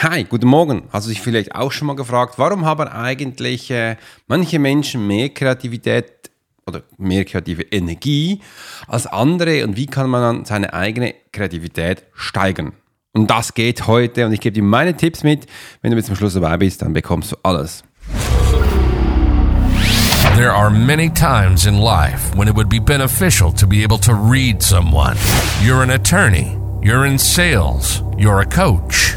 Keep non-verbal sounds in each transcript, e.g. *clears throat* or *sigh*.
Hi, guten Morgen. Hast du dich vielleicht auch schon mal gefragt, warum haben eigentlich äh, manche Menschen mehr Kreativität oder mehr kreative Energie als andere und wie kann man dann seine eigene Kreativität steigern? Und das geht heute und ich gebe dir meine Tipps mit. Wenn du bis zum Schluss dabei bist, dann bekommst du alles. There are many times in life when it would be beneficial to be able to read someone. You're an attorney, you're in sales, you're a coach.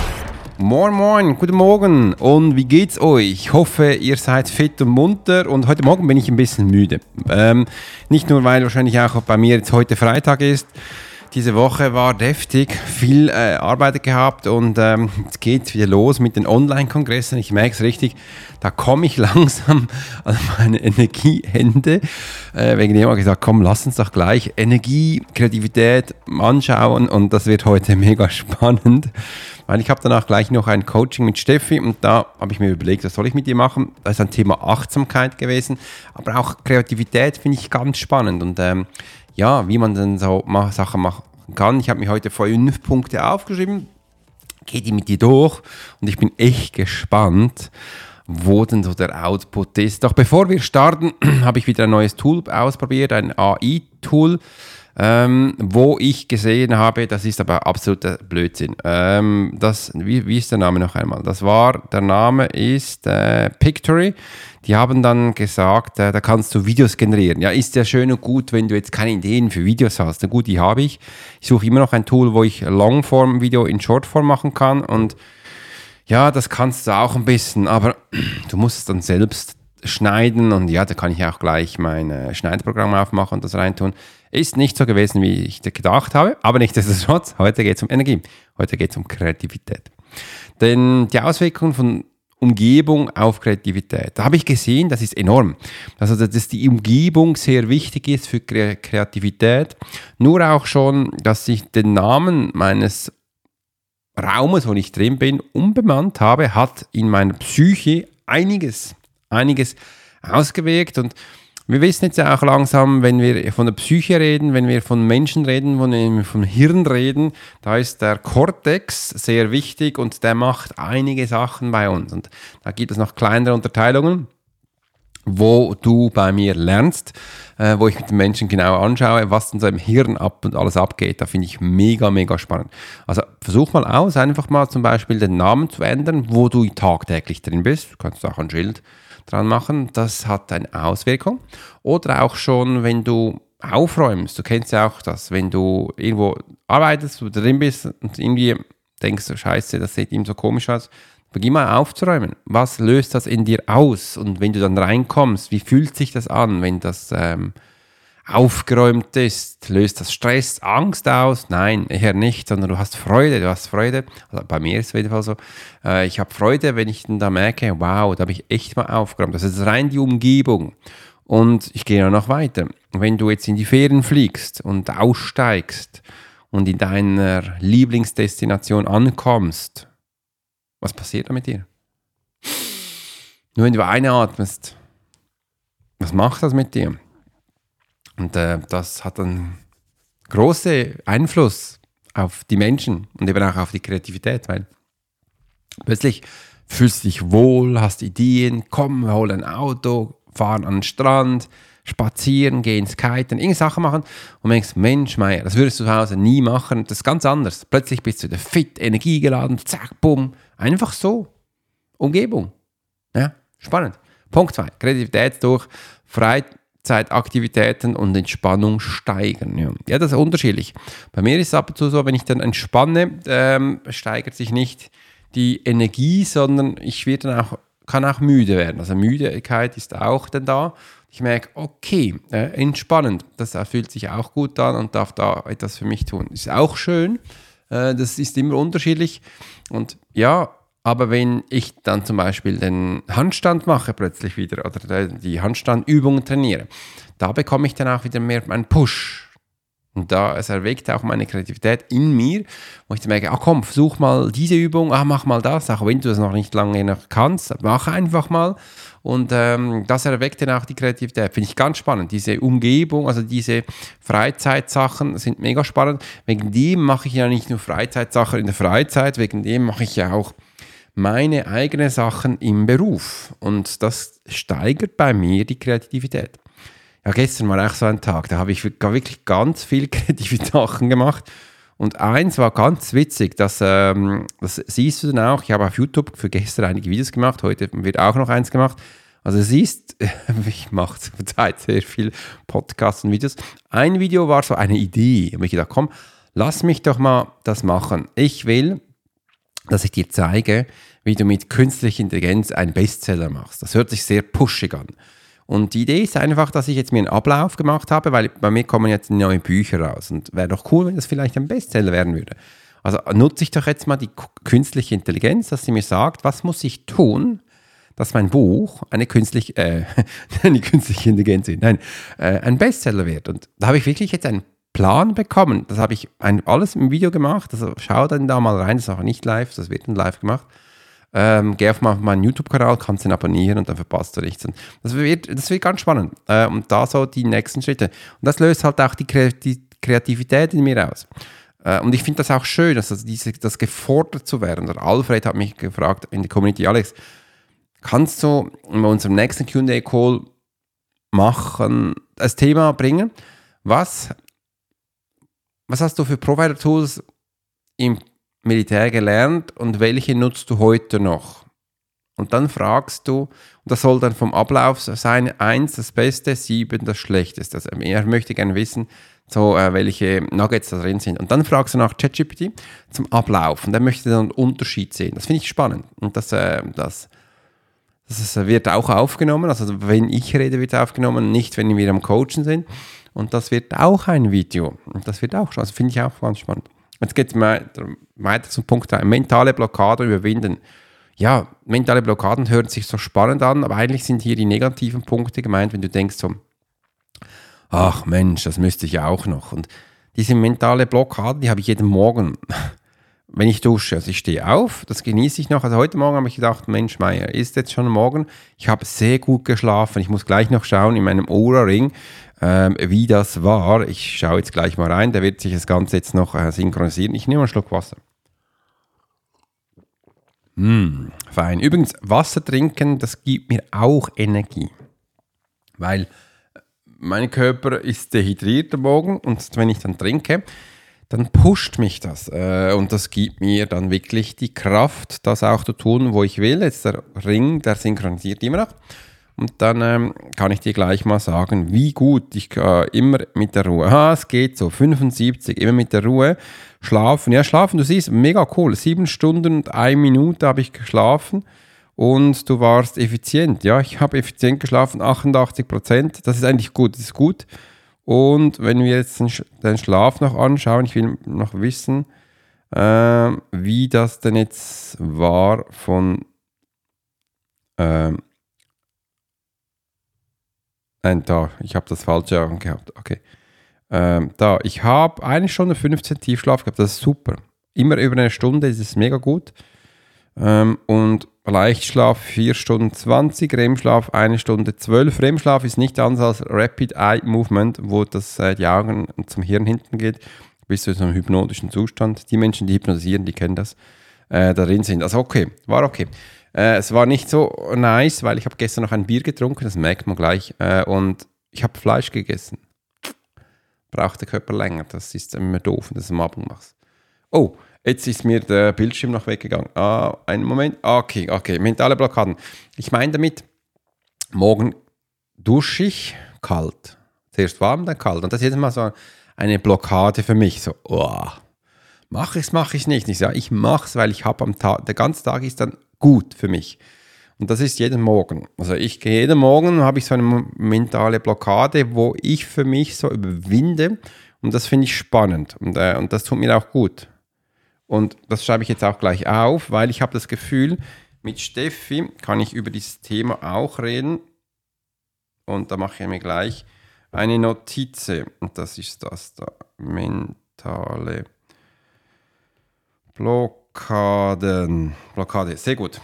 Moin Moin, guten Morgen und wie geht's euch? Ich hoffe, ihr seid fit und munter und heute Morgen bin ich ein bisschen müde. Ähm, nicht nur, weil wahrscheinlich auch bei mir jetzt heute Freitag ist, diese Woche war deftig, viel äh, Arbeit gehabt und ähm, jetzt geht's wieder los mit den Online-Kongressen. Ich merke es richtig, da komme ich *laughs* langsam an meine Energieende. Äh, wegen dem habe ich gesagt, komm, lass uns doch gleich Energie, Kreativität anschauen und das wird heute *laughs* mega spannend. Weil ich habe danach gleich noch ein Coaching mit Steffi und da habe ich mir überlegt, was soll ich mit ihr machen? Da ist ein Thema Achtsamkeit gewesen, aber auch Kreativität finde ich ganz spannend und ähm, ja, wie man dann so Sachen machen kann. Ich habe mir heute fünf Punkte aufgeschrieben, gehe die mit dir durch und ich bin echt gespannt, wo denn so der Output ist. Doch bevor wir starten, *clears throat* habe ich wieder ein neues Tool ausprobiert, ein AI-Tool. Ähm, wo ich gesehen habe, das ist aber absoluter Blödsinn. Ähm, das, wie, wie ist der Name noch einmal? Das war, der Name ist äh, Pictory. Die haben dann gesagt, äh, da kannst du Videos generieren. Ja, ist ja schön und gut, wenn du jetzt keine Ideen für Videos hast. Na gut, die habe ich. Ich suche immer noch ein Tool, wo ich Longform-Video in Shortform machen kann. Und ja, das kannst du auch ein bisschen, aber *clears throat* du musst es dann selbst schneiden. Und ja, da kann ich auch gleich mein äh, Schneideprogramm aufmachen und das reintun. Ist nicht so gewesen, wie ich gedacht habe, aber *laughs* nichtsdestotrotz, heute geht es um Energie. Heute geht es um Kreativität. Denn die Auswirkungen von Umgebung auf Kreativität. Da habe ich gesehen, das ist enorm. Also, dass die Umgebung sehr wichtig ist für Kreativität. Nur auch schon, dass ich den Namen meines Raumes, wo ich drin bin, unbemannt habe, hat in meiner Psyche einiges, einiges ausgewirkt und wir wissen jetzt auch langsam, wenn wir von der Psyche reden, wenn wir von Menschen reden, wenn wir vom Hirn reden, da ist der Kortex sehr wichtig und der macht einige Sachen bei uns. Und da gibt es noch kleinere Unterteilungen, wo du bei mir lernst, äh, wo ich mit den Menschen genau anschaue, was so im Hirn ab und alles abgeht. Da finde ich mega, mega spannend. Also versuch mal aus, einfach mal zum Beispiel den Namen zu ändern, wo du tagtäglich drin bist. Du kannst auch ein Schild dran machen. Das hat eine Auswirkung. Oder auch schon, wenn du aufräumst. Du kennst ja auch das, wenn du irgendwo arbeitest, du drin bist und irgendwie denkst du, scheiße, das sieht ihm so komisch aus. Beginn mal aufzuräumen. Was löst das in dir aus? Und wenn du dann reinkommst, wie fühlt sich das an, wenn das ähm, aufgeräumt ist? Löst das Stress, Angst aus? Nein, eher nicht, sondern du hast Freude, du hast Freude. Also bei mir ist es auf jeden Fall so. Äh, ich habe Freude, wenn ich dann da merke, wow, da habe ich echt mal aufgeräumt. Das ist rein die Umgebung. Und ich gehe noch weiter. Wenn du jetzt in die Ferien fliegst und aussteigst und in deiner Lieblingsdestination ankommst, was passiert da mit dir? Nur wenn du einatmest, was macht das mit dir? Und äh, das hat einen großen Einfluss auf die Menschen und eben auch auf die Kreativität, weil plötzlich fühlst du dich wohl, hast Ideen, komm, wir holen ein Auto, fahren an den Strand, spazieren, gehen skiten, irgendwelche Sachen machen und denkst, Mensch, Meier, das würdest du zu Hause nie machen, das ist ganz anders. Plötzlich bist du wieder fit, energiegeladen, zack, bumm, einfach so. Umgebung. Ja, spannend. Punkt 2, Kreativität durch Freizeit Freizeitaktivitäten und Entspannung steigern. Ja. ja, das ist unterschiedlich. Bei mir ist es ab und zu so, wenn ich dann entspanne, ähm, steigert sich nicht die Energie, sondern ich werde dann auch kann auch müde werden. Also Müdigkeit ist auch dann da. Ich merke, okay, äh, entspannend, das fühlt sich auch gut an und darf da etwas für mich tun. Ist auch schön, äh, das ist immer unterschiedlich. Und ja, aber wenn ich dann zum Beispiel den Handstand mache plötzlich wieder oder die Handstandübungen trainiere, da bekomme ich dann auch wieder mehr einen Push. Und da, es erweckt auch meine Kreativität in mir, wo ich dann merke, ach komm, versuch mal diese Übung, ach mach mal das, auch wenn du das noch nicht lange noch kannst, mach einfach mal. Und ähm, das erweckt dann auch die Kreativität. Finde ich ganz spannend. Diese Umgebung, also diese Freizeitsachen sind mega spannend. Wegen dem mache ich ja nicht nur Freizeitsachen in der Freizeit, wegen dem mache ich ja auch meine eigenen Sachen im Beruf. Und das steigert bei mir die Kreativität. Ja, gestern war auch so ein Tag, da habe ich wirklich ganz viel *laughs* kreative Sachen gemacht. Und eins war ganz witzig, das, ähm, das siehst du dann auch. Ich habe auf YouTube für gestern einige Videos gemacht, heute wird auch noch eins gemacht. Also siehst, *laughs* ich mache zurzeit sehr viel Podcasts und Videos. Ein Video war so eine Idee. Und ich gedacht, komm, lass mich doch mal das machen. Ich will, dass ich dir zeige, wie du mit künstlicher Intelligenz einen Bestseller machst. Das hört sich sehr pushig an. Und die Idee ist einfach, dass ich jetzt mir einen Ablauf gemacht habe, weil bei mir kommen jetzt neue Bücher raus. Und wäre doch cool, wenn das vielleicht ein Bestseller werden würde. Also nutze ich doch jetzt mal die künstliche Intelligenz, dass sie mir sagt, was muss ich tun, dass mein Buch eine künstliche, äh, *laughs* eine künstliche Intelligenz nein, äh, ein Bestseller wird. Und da habe ich wirklich jetzt einen Plan bekommen. Das habe ich ein, alles im Video gemacht. Also schau dann da mal rein, das ist auch nicht live, das wird dann live gemacht. Ähm, geh auf meinen YouTube-Kanal, kannst ihn abonnieren und dann verpasst du nichts. Und das, wird, das wird ganz spannend. Äh, und da so die nächsten Schritte. Und das löst halt auch die, Kreativität in mir aus. Äh, und ich finde das auch schön, dass also diese, das gefordert zu werden. Der Alfred hat mich gefragt in der Community, Alex, kannst du in unserem nächsten QA-Call machen, das Thema bringen? Was, was hast du für Provider-Tools im Militär gelernt und welche nutzt du heute noch? Und dann fragst du, und das soll dann vom Ablauf sein, eins das Beste, sieben das Schlechteste. Also er möchte gerne wissen, so, äh, welche Nuggets da drin sind. Und dann fragst du nach ChatGPT zum Ablauf und er möchte dann einen Unterschied sehen. Das finde ich spannend. Und das, äh, das, das wird auch aufgenommen. Also wenn ich rede, wird aufgenommen, nicht wenn wir am Coachen sind. Und das wird auch ein Video. Und das wird auch, also finde ich auch ganz spannend. Jetzt geht es weiter zum Punkt 3. Mentale Blockade überwinden. Ja, mentale Blockaden hören sich so spannend an, aber eigentlich sind hier die negativen Punkte gemeint, wenn du denkst so, ach Mensch, das müsste ich ja auch noch. Und diese mentale Blockade, die habe ich jeden Morgen, wenn ich dusche. Also ich stehe auf, das genieße ich noch. Also heute Morgen habe ich gedacht, Mensch, Meier, ist jetzt schon morgen? Ich habe sehr gut geschlafen. Ich muss gleich noch schauen in meinem Oura-Ring, ähm, wie das war. Ich schaue jetzt gleich mal rein, da wird sich das Ganze jetzt noch äh, synchronisieren. Ich nehme einen Schluck Wasser. Mm, fein. Übrigens, Wasser trinken, das gibt mir auch Energie. Weil äh, mein Körper ist dehydriert am Morgen und wenn ich dann trinke, dann pusht mich das. Äh, und das gibt mir dann wirklich die Kraft, das auch zu tun, wo ich will. Jetzt der Ring, der synchronisiert immer noch. Und dann ähm, kann ich dir gleich mal sagen, wie gut ich äh, immer mit der Ruhe. Ah, es geht so, 75, immer mit der Ruhe. Schlafen, ja, schlafen, du siehst, mega cool. Sieben Stunden und eine Minute habe ich geschlafen und du warst effizient. Ja, ich habe effizient geschlafen, 88 Prozent. Das ist eigentlich gut, das ist gut. Und wenn wir jetzt den, Schlaf noch anschauen, ich will noch wissen, äh, wie das denn jetzt war von äh, Nein, da, ich habe das falsche angehabt. Okay. Ähm, da, ich habe eine Stunde 15 Tiefschlaf gehabt, das ist super. Immer über eine Stunde, ist mega gut. Ähm, und Leichtschlaf 4 Stunden 20, REM-Schlaf 1 Stunde 12. REM-Schlaf ist nicht anders als Rapid Eye Movement, wo das äh, die Augen zum Hirn hinten geht, bis zu so einem hypnotischen Zustand. Die Menschen, die hypnotisieren, die kennen das, äh, darin sind. Also okay, war okay. Äh, es war nicht so nice, weil ich habe gestern noch ein Bier getrunken, das merkt man gleich. Äh, und ich habe Fleisch gegessen. Braucht der Körper länger. Das ist immer doof, wenn du das am Abend machst. Oh, jetzt ist mir der Bildschirm noch weggegangen. Ah, einen Moment. Okay, okay. Mentale Blockaden. Ich meine damit, morgen dusche ich kalt. Zuerst warm, dann kalt. Und das ist jetzt mal so eine Blockade für mich. So, oh, mache ich es, mache ich es nicht. Ich sage, ich mache es, weil ich habe am Tag, der ganze Tag ist dann gut für mich. Und das ist jeden Morgen. Also ich gehe jeden Morgen, habe ich so eine mentale Blockade, wo ich für mich so überwinde. Und das finde ich spannend. Und, äh, und das tut mir auch gut. Und das schreibe ich jetzt auch gleich auf, weil ich habe das Gefühl, mit Steffi kann ich über dieses Thema auch reden. Und da mache ich mir gleich eine Notiz. Und das ist das da. Mentale Blockaden. Blockade. Sehr gut.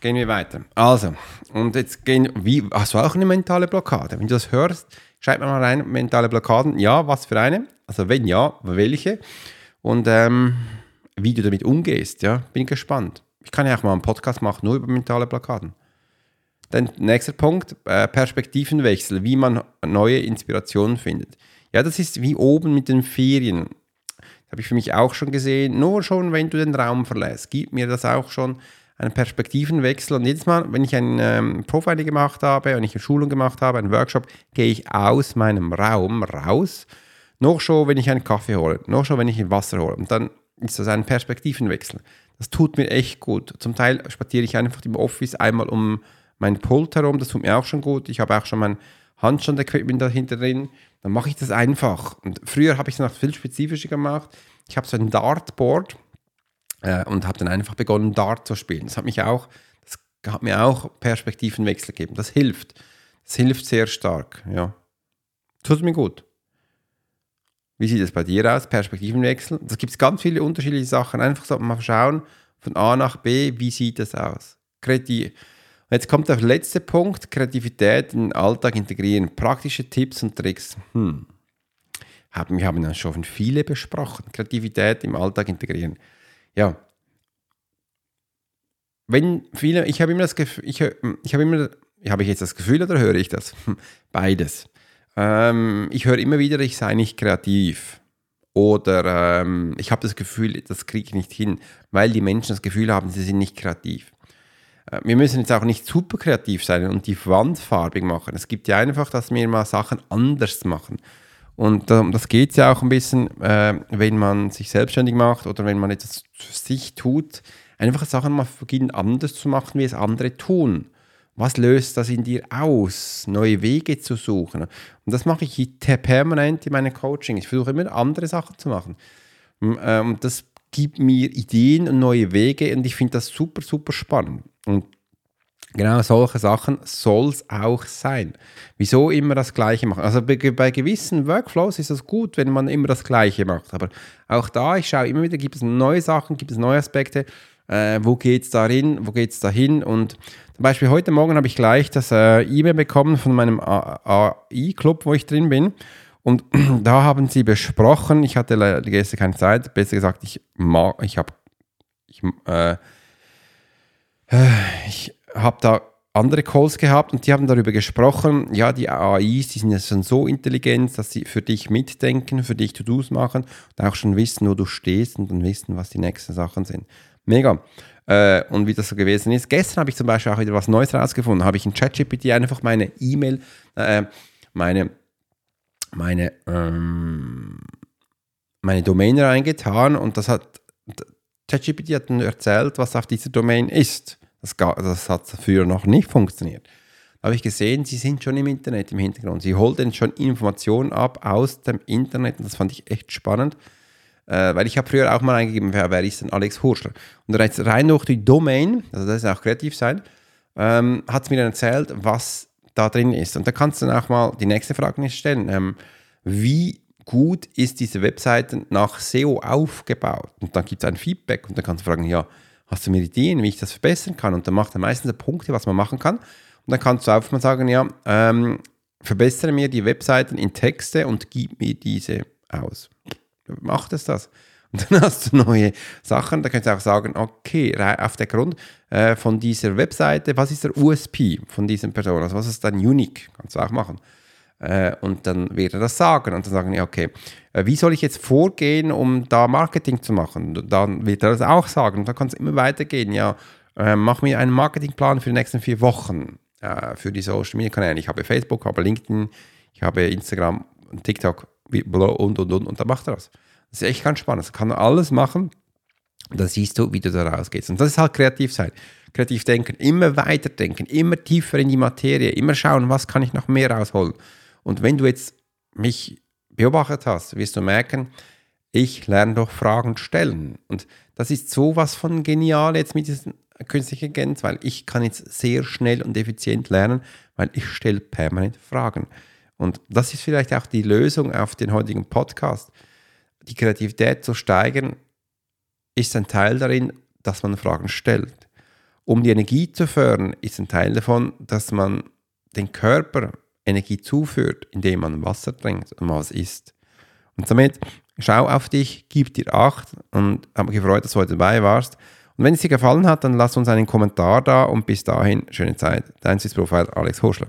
Gehen wir weiter. Also, und jetzt gehen, wie, hast du auch eine mentale Blockade? Wenn du das hörst, schreib mir mal rein, mentale Blockaden. Ja, was für eine? Also, wenn ja, welche? Und ähm, wie du damit umgehst, ja, bin gespannt. Ich kann ja auch mal einen Podcast machen, nur über mentale Blockaden. Dann nächster Punkt, äh, Perspektivenwechsel, wie man neue Inspirationen findet. Ja, das ist wie oben mit den Ferien. Das habe ich für mich auch schon gesehen. Nur schon, wenn du den Raum verlässt, gibt mir das auch schon einen Perspektivenwechsel. Und jedes Mal, wenn ich ein ähm, Profiling gemacht habe, wenn ich eine Schulung gemacht habe, einen Workshop, gehe ich aus meinem Raum raus. Noch schon, wenn ich einen Kaffee hole, noch schon, wenn ich ein Wasser hole. Und dann ist das ein Perspektivenwechsel. Das tut mir echt gut. Zum Teil spaziere ich einfach im Office einmal um mein Pult herum, das tut mir auch schon gut. Ich habe auch schon mein Handstand-Equipment dahinter drin. Dann mache ich das einfach. Und früher habe ich es noch viel spezifischer gemacht. Ich habe so ein Dartboard äh, und habe dann einfach begonnen, Dart zu spielen. Das hat mich auch, das hat mir auch Perspektivenwechsel gegeben. Das hilft. Das hilft sehr stark, ja. Tut mir gut. Wie sieht es bei dir aus? Perspektivenwechsel? Das gibt es ganz viele unterschiedliche Sachen. Einfach so mal schauen, von A nach B, wie sieht das aus? Kreativ. Jetzt kommt der letzte Punkt, Kreativität in den Alltag integrieren. Praktische Tipps und Tricks. Hm. wir haben ja schon viele besprochen. Kreativität im Alltag integrieren ja, wenn viele, ich habe immer das Gefühl, ich, ich habe immer, habe ich jetzt das Gefühl oder höre ich das? Beides. Ähm, ich höre immer wieder, ich sei nicht kreativ. Oder ähm, ich habe das Gefühl, das kriege ich nicht hin, weil die Menschen das Gefühl haben, sie sind nicht kreativ. Äh, wir müssen jetzt auch nicht super kreativ sein und die Wand farbig machen. Es gibt ja einfach, dass wir mal Sachen anders machen. Und ähm, das geht ja auch ein bisschen, äh, wenn man sich selbstständig macht oder wenn man etwas für sich tut, einfach Sachen mal beginnen anders zu machen, wie es andere tun. Was löst das in dir aus, neue Wege zu suchen? Und das mache ich permanent in meinem Coaching. Ich versuche immer andere Sachen zu machen. Ähm, und das gibt mir Ideen und neue Wege und ich finde das super, super spannend. Und Genau solche Sachen soll es auch sein. Wieso immer das Gleiche machen? Also bei, gewissen Workflows ist es gut, wenn man immer das Gleiche macht. Aber auch da, ich schaue immer wieder, gibt es neue Sachen, gibt es neue Aspekte. Äh, wo geht es dahin? Wo geht es dahin? Und zum Beispiel heute Morgen habe ich gleich das äh, E-Mail bekommen von meinem AI-Club, wo ich drin bin. Und *clears throat* da haben sie besprochen, ich hatte gestern keine Zeit, besser gesagt, ich, ich habe ich, äh, ich habe da andere Calls gehabt und die haben darüber gesprochen, ja, die AIs, die sind ja schon so intelligent, dass sie für dich mitdenken, für dich To-Dos machen und auch schon wissen, wo du stehst und dann wissen, was die nächsten Sachen sind. Mega. Äh, und wie das so gewesen ist. Gestern habe ich zum Beispiel auch wieder was Neues rausgefunden. Habe ich in ChatGPT einfach meine E-Mail, äh, meine, meine, ähm, meine Domain reingetan und das hat, ChatGPT hat dann erzählt, was auf dieser Domain ist. Das, das hat früher noch nicht funktioniert. Da habe ich gesehen, sie sind schon im Internet im Hintergrund. Sie holen schon Informationen ab aus dem Internet und das fand ich echt spannend. Äh, weil ich habe früher auch mal eingegeben, wer, wer ist denn Alex Hurschler? Und rein durch die Domain, also das ist auch kreativ sein, ähm, hat es mir dann erzählt, was da drin ist. Und da kannst du dann auch mal die nächste Frage stellen. Ähm, wie gut ist diese Webseite nach SEO aufgebaut? Und dann gibt es ein Feedback und dann kannst du fragen, ja, hast du mir Ideen, wie ich das verbessern kann? Und dann macht er meistens Punkte, was man machen kann. Und dann kannst du einfach mal sagen, ja, ähm, verbessere mir die Webseiten in Texte und gib mir diese aus. Macht es das. *laughs* Und dann hast du neue Sachen. Da kannst du auch sagen, okay, auf der Grund äh, von dieser Webseite, was ist der USP von dieser Person? Also was ist dein Unique? Kannst du auch machen. Äh, und dann wird er das sagen und dann sagen, ja, okay, äh, wie soll ich jetzt vorgehen, um da Marketing zu machen? Und dann wird er das auch sagen und dann kann es immer weitergehen. Ja, äh, mach mir einen Marketingplan für die nächsten vier Wochen äh, für die Social Media Kanäle. Ich habe Facebook, habe LinkedIn, ich habe Instagram, TikTok und und und und dann macht er das. Das ist echt ganz spannend. Das kann alles machen. Dann siehst du, wie du da rausgehst. Und das ist halt kreativ sein. kreativ denken, immer weiter denken, immer tiefer in die Materie, immer schauen, was kann ich noch mehr rausholen. Und wenn du jetzt mich beobachtet hast, wirst du merken, ich lerne doch Fragen stellen. Und das ist sowas von genial jetzt mit diesen künstlichen Intelligenz, weil ich kann jetzt sehr schnell und effizient lernen, weil ich stelle permanent Fragen. Und das ist vielleicht auch die Lösung auf den heutigen Podcast. Die Kreativität zu steigern, ist ein Teil darin, dass man Fragen stellt. Um die Energie zu fördern, ist ein Teil davon, dass man den Körper Energie zuführt, indem man Wasser trinkt und was isst. Und somit schau auf dich, gib dir Acht und habe mich gefreut, dass du heute dabei warst. Und wenn es dir gefallen hat, dann lass uns einen Kommentar da und bis dahin schöne Zeit. Dein Swiss Profiler Alex Horschler.